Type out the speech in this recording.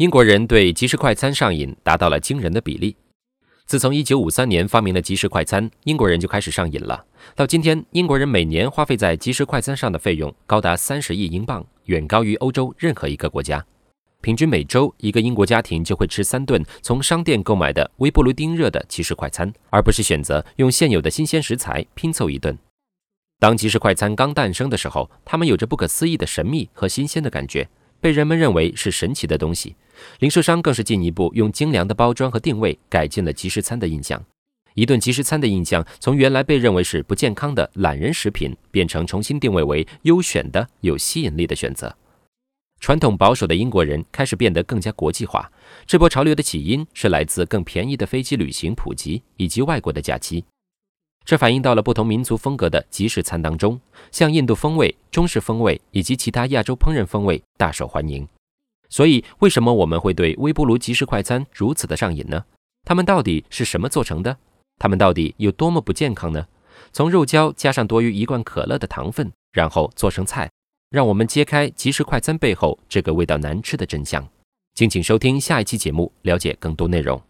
英国人对即食快餐上瘾达到了惊人的比例。自从1953年发明了即食快餐，英国人就开始上瘾了。到今天，英国人每年花费在即食快餐上的费用高达30亿英镑，远高于欧洲任何一个国家。平均每周，一个英国家庭就会吃三顿从商店购买的微波炉叮热的即食快餐，而不是选择用现有的新鲜食材拼凑一顿。当即食快餐刚诞生的时候，它们有着不可思议的神秘和新鲜的感觉。被人们认为是神奇的东西，零售商更是进一步用精良的包装和定位改进了即食餐的印象。一顿即食餐的印象从原来被认为是不健康的懒人食品，变成重新定位为优选的有吸引力的选择。传统保守的英国人开始变得更加国际化。这波潮流的起因是来自更便宜的飞机旅行普及以及外国的假期。这反映到了不同民族风格的即食餐当中，像印度风味、中式风味以及其他亚洲烹饪风味大受欢迎。所以，为什么我们会对微波炉即食快餐如此的上瘾呢？它们到底是什么做成的？它们到底有多么不健康呢？从肉胶加上多于一罐可乐的糖分，然后做成菜，让我们揭开即食快餐背后这个味道难吃的真相。敬请收听下一期节目，了解更多内容。